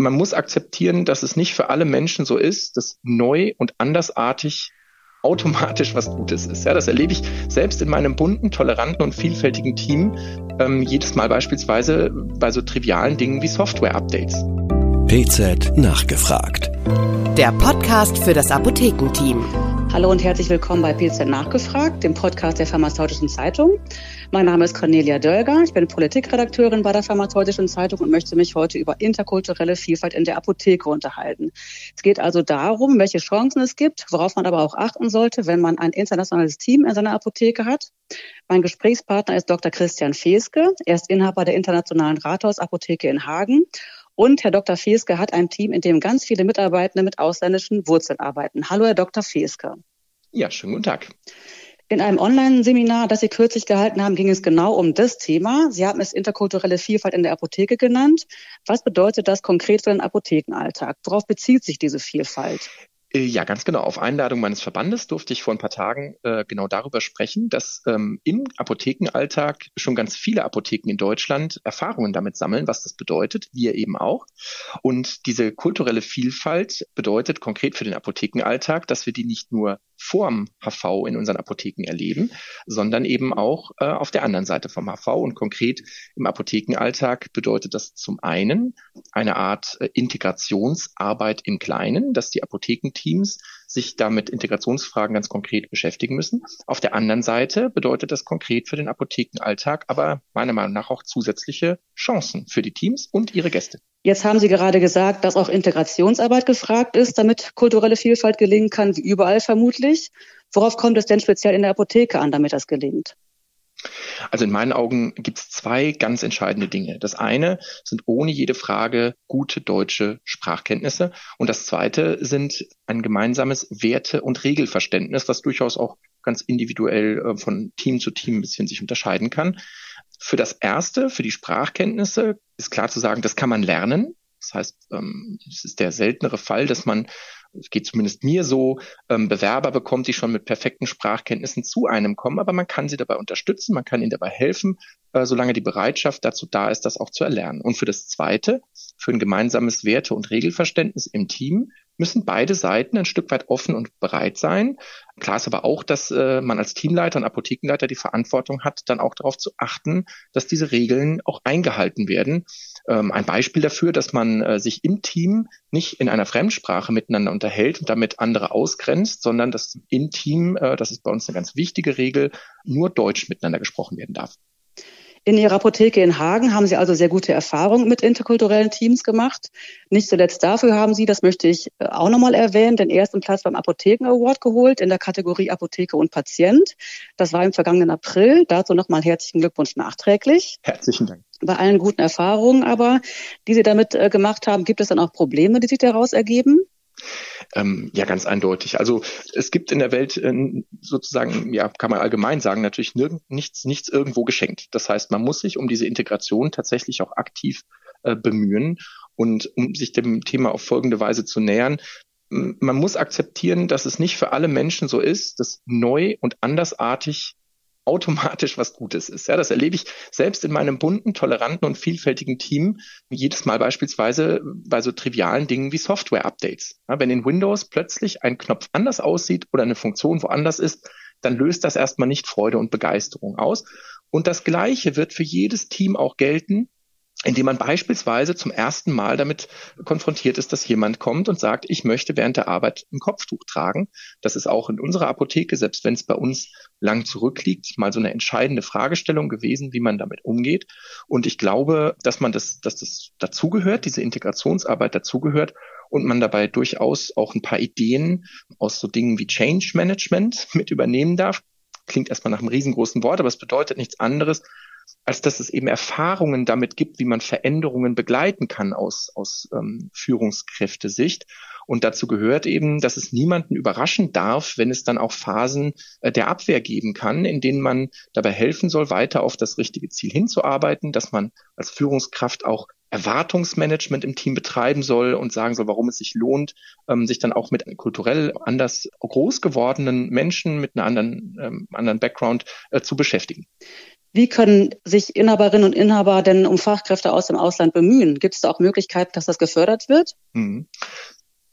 man muss akzeptieren, dass es nicht für alle Menschen so ist, dass neu und andersartig automatisch was Gutes ist. Ja, das erlebe ich selbst in meinem bunten, toleranten und vielfältigen Team ähm, jedes Mal beispielsweise bei so trivialen Dingen wie Software-Updates. PZ nachgefragt. Der Podcast für das Apothekenteam. Hallo und herzlich willkommen bei PZ Nachgefragt, dem Podcast der Pharmazeutischen Zeitung. Mein Name ist Cornelia Dölger, ich bin Politikredakteurin bei der Pharmazeutischen Zeitung und möchte mich heute über interkulturelle Vielfalt in der Apotheke unterhalten. Es geht also darum, welche Chancen es gibt, worauf man aber auch achten sollte, wenn man ein internationales Team in seiner Apotheke hat. Mein Gesprächspartner ist Dr. Christian Feske. Er ist Inhaber der Internationalen Rathausapotheke in Hagen und Herr Dr. Feske hat ein Team, in dem ganz viele Mitarbeitende mit ausländischen Wurzeln arbeiten. Hallo, Herr Dr. Feske. Ja, schönen guten Tag. In einem Online-Seminar, das Sie kürzlich gehalten haben, ging es genau um das Thema. Sie haben es interkulturelle Vielfalt in der Apotheke genannt. Was bedeutet das konkret für den Apothekenalltag? Worauf bezieht sich diese Vielfalt? Äh, ja, ganz genau. Auf Einladung meines Verbandes durfte ich vor ein paar Tagen äh, genau darüber sprechen, dass ähm, im Apothekenalltag schon ganz viele Apotheken in Deutschland Erfahrungen damit sammeln, was das bedeutet, wir eben auch. Und diese kulturelle Vielfalt bedeutet konkret für den Apothekenalltag, dass wir die nicht nur vorm HV in unseren Apotheken erleben, sondern eben auch äh, auf der anderen Seite vom HV. Und konkret im Apothekenalltag bedeutet das zum einen eine Art äh, Integrationsarbeit im Kleinen, dass die Apothekenteams sich damit Integrationsfragen ganz konkret beschäftigen müssen. Auf der anderen Seite bedeutet das konkret für den Apothekenalltag aber meiner Meinung nach auch zusätzliche Chancen für die Teams und ihre Gäste. Jetzt haben Sie gerade gesagt, dass auch Integrationsarbeit gefragt ist, damit kulturelle Vielfalt gelingen kann, wie überall vermutlich. Worauf kommt es denn speziell in der Apotheke an, damit das gelingt? Also in meinen Augen gibt es zwei ganz entscheidende Dinge. Das eine sind ohne jede Frage gute deutsche Sprachkenntnisse und das zweite sind ein gemeinsames Werte- und Regelverständnis, das durchaus auch ganz individuell äh, von Team zu Team ein bisschen sich unterscheiden kann. Für das erste, für die Sprachkenntnisse, ist klar zu sagen, das kann man lernen. Das heißt, ähm, es ist der seltenere Fall, dass man es geht zumindest mir so, ähm, Bewerber bekommt, die schon mit perfekten Sprachkenntnissen zu einem kommen, aber man kann sie dabei unterstützen, man kann ihnen dabei helfen, äh, solange die Bereitschaft dazu da ist, das auch zu erlernen. Und für das Zweite, für ein gemeinsames Werte- und Regelverständnis im Team, müssen beide Seiten ein Stück weit offen und bereit sein. Klar ist aber auch, dass äh, man als Teamleiter und Apothekenleiter die Verantwortung hat, dann auch darauf zu achten, dass diese Regeln auch eingehalten werden. Ähm, ein Beispiel dafür, dass man äh, sich im Team nicht in einer Fremdsprache miteinander unterhält und damit andere ausgrenzt, sondern dass im Team, äh, das ist bei uns eine ganz wichtige Regel, nur Deutsch miteinander gesprochen werden darf. In Ihrer Apotheke in Hagen haben Sie also sehr gute Erfahrungen mit interkulturellen Teams gemacht. Nicht zuletzt dafür haben Sie, das möchte ich äh, auch nochmal erwähnen, den ersten Platz beim Apotheken Award geholt in der Kategorie Apotheke und Patient. Das war im vergangenen April. Dazu nochmal herzlichen Glückwunsch nachträglich. Herzlichen Dank. Bei allen guten Erfahrungen aber, die Sie damit äh, gemacht haben, gibt es dann auch Probleme, die sich daraus ergeben? Ähm, ja, ganz eindeutig. Also es gibt in der Welt äh, sozusagen, ja, kann man allgemein sagen, natürlich nirgend, nichts, nichts irgendwo geschenkt. Das heißt, man muss sich um diese Integration tatsächlich auch aktiv äh, bemühen. Und um sich dem Thema auf folgende Weise zu nähern, man muss akzeptieren, dass es nicht für alle Menschen so ist, dass neu und andersartig automatisch was Gutes ist. Ja, das erlebe ich selbst in meinem bunten, toleranten und vielfältigen Team jedes Mal beispielsweise bei so trivialen Dingen wie Software-Updates. Ja, wenn in Windows plötzlich ein Knopf anders aussieht oder eine Funktion woanders ist, dann löst das erstmal nicht Freude und Begeisterung aus. Und das Gleiche wird für jedes Team auch gelten, indem man beispielsweise zum ersten Mal damit konfrontiert ist, dass jemand kommt und sagt, ich möchte während der Arbeit ein Kopftuch tragen. Das ist auch in unserer Apotheke, selbst wenn es bei uns lang zurückliegt, mal so eine entscheidende Fragestellung gewesen, wie man damit umgeht. Und ich glaube, dass man das, dass das dazugehört, diese Integrationsarbeit dazugehört und man dabei durchaus auch ein paar Ideen aus so Dingen wie Change Management mit übernehmen darf. Klingt erstmal nach einem riesengroßen Wort, aber es bedeutet nichts anderes, als dass es eben Erfahrungen damit gibt, wie man Veränderungen begleiten kann aus, aus ähm, Führungskräftesicht. Und dazu gehört eben, dass es niemanden überraschen darf, wenn es dann auch Phasen äh, der Abwehr geben kann, in denen man dabei helfen soll, weiter auf das richtige Ziel hinzuarbeiten, dass man als Führungskraft auch Erwartungsmanagement im Team betreiben soll und sagen soll, warum es sich lohnt, ähm, sich dann auch mit kulturell anders groß gewordenen Menschen mit einer anderen, ähm, anderen Background äh, zu beschäftigen. Wie können sich Inhaberinnen und Inhaber denn um Fachkräfte aus dem Ausland bemühen? Gibt es da auch Möglichkeiten, dass das gefördert wird? Mhm.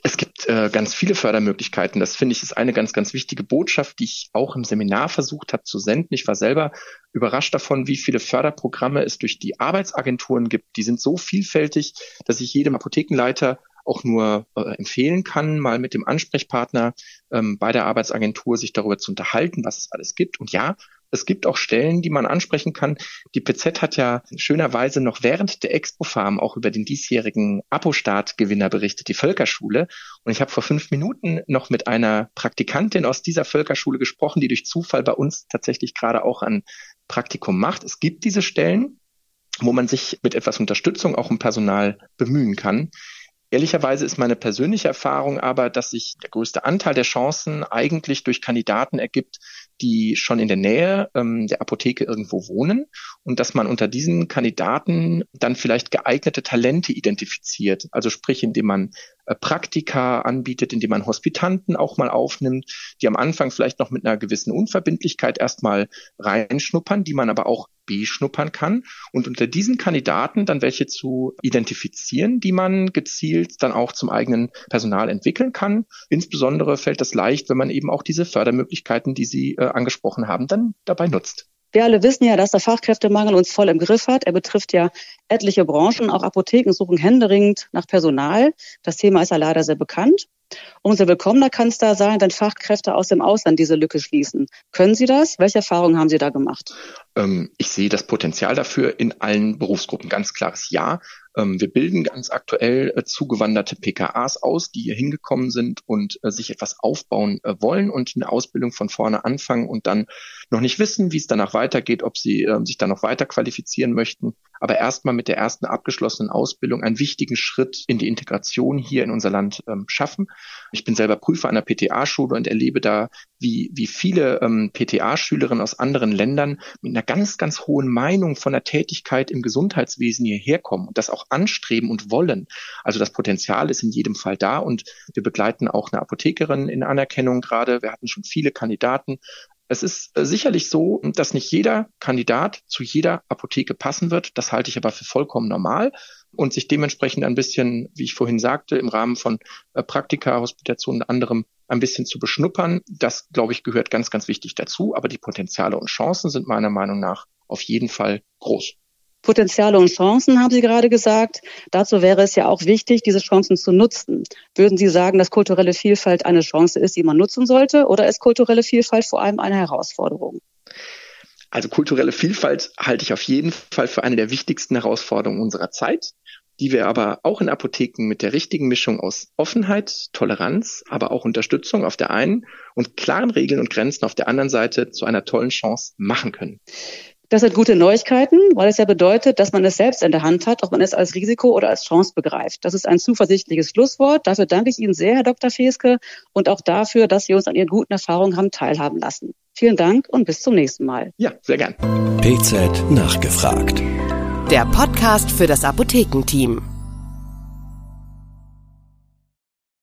Es gibt äh, ganz viele Fördermöglichkeiten. Das finde ich ist eine ganz, ganz wichtige Botschaft, die ich auch im Seminar versucht habe zu senden. Ich war selber überrascht davon, wie viele Förderprogramme es durch die Arbeitsagenturen gibt. Die sind so vielfältig, dass ich jedem Apothekenleiter auch nur äh, empfehlen kann, mal mit dem Ansprechpartner ähm, bei der Arbeitsagentur sich darüber zu unterhalten, was es alles gibt. Und ja, es gibt auch Stellen, die man ansprechen kann. Die PZ hat ja schönerweise noch während der Expo-Farm auch über den diesjährigen Apo-Start-Gewinner berichtet, die Völkerschule. Und ich habe vor fünf Minuten noch mit einer Praktikantin aus dieser Völkerschule gesprochen, die durch Zufall bei uns tatsächlich gerade auch ein Praktikum macht. Es gibt diese Stellen, wo man sich mit etwas Unterstützung auch im Personal bemühen kann. Ehrlicherweise ist meine persönliche Erfahrung aber, dass sich der größte Anteil der Chancen eigentlich durch Kandidaten ergibt, die schon in der Nähe ähm, der Apotheke irgendwo wohnen und dass man unter diesen Kandidaten dann vielleicht geeignete Talente identifiziert. Also sprich, indem man äh, Praktika anbietet, indem man Hospitanten auch mal aufnimmt, die am Anfang vielleicht noch mit einer gewissen Unverbindlichkeit erstmal reinschnuppern, die man aber auch beschnuppern kann und unter diesen Kandidaten dann welche zu identifizieren, die man gezielt dann auch zum eigenen Personal entwickeln kann. Insbesondere fällt das leicht, wenn man eben auch diese Fördermöglichkeiten, die Sie äh, angesprochen haben, dann dabei nutzt. Wir alle wissen ja, dass der Fachkräftemangel uns voll im Griff hat. Er betrifft ja etliche Branchen. Auch Apotheken suchen händeringend nach Personal. Das Thema ist ja leider sehr bekannt. Umso willkommener kann es da sein, wenn Fachkräfte aus dem Ausland diese Lücke schließen. Können Sie das? Welche Erfahrungen haben Sie da gemacht? Ähm, ich sehe das Potenzial dafür in allen Berufsgruppen. Ganz klares Ja. Ähm, wir bilden ganz aktuell äh, zugewanderte PKAs aus, die hier hingekommen sind und äh, sich etwas aufbauen äh, wollen und eine Ausbildung von vorne anfangen und dann noch nicht wissen, wie es danach weitergeht, ob sie ähm, sich dann noch weiter qualifizieren möchten aber erstmal mit der ersten abgeschlossenen Ausbildung einen wichtigen Schritt in die Integration hier in unser Land ähm, schaffen. Ich bin selber Prüfer an der PTA-Schule und erlebe da, wie, wie viele ähm, PTA-Schülerinnen aus anderen Ländern mit einer ganz, ganz hohen Meinung von der Tätigkeit im Gesundheitswesen hierher kommen und das auch anstreben und wollen. Also das Potenzial ist in jedem Fall da und wir begleiten auch eine Apothekerin in Anerkennung gerade. Wir hatten schon viele Kandidaten es ist äh, sicherlich so, dass nicht jeder Kandidat zu jeder Apotheke passen wird. Das halte ich aber für vollkommen normal und sich dementsprechend ein bisschen, wie ich vorhin sagte, im Rahmen von äh, Praktika, Hospitation und anderem ein bisschen zu beschnuppern. Das, glaube ich, gehört ganz, ganz wichtig dazu. Aber die Potenziale und Chancen sind meiner Meinung nach auf jeden Fall groß. Potenziale und Chancen, haben Sie gerade gesagt. Dazu wäre es ja auch wichtig, diese Chancen zu nutzen. Würden Sie sagen, dass kulturelle Vielfalt eine Chance ist, die man nutzen sollte, oder ist kulturelle Vielfalt vor allem eine Herausforderung? Also kulturelle Vielfalt halte ich auf jeden Fall für eine der wichtigsten Herausforderungen unserer Zeit, die wir aber auch in Apotheken mit der richtigen Mischung aus Offenheit, Toleranz, aber auch Unterstützung auf der einen und klaren Regeln und Grenzen auf der anderen Seite zu einer tollen Chance machen können. Das sind gute Neuigkeiten, weil es ja bedeutet, dass man es selbst in der Hand hat, ob man es als Risiko oder als Chance begreift. Das ist ein zuversichtliches Schlusswort. Dafür danke ich Ihnen sehr, Herr Dr. Feske, und auch dafür, dass Sie uns an Ihren guten Erfahrungen haben teilhaben lassen. Vielen Dank und bis zum nächsten Mal. Ja, sehr gern. PZ nachgefragt. Der Podcast für das Apothekenteam.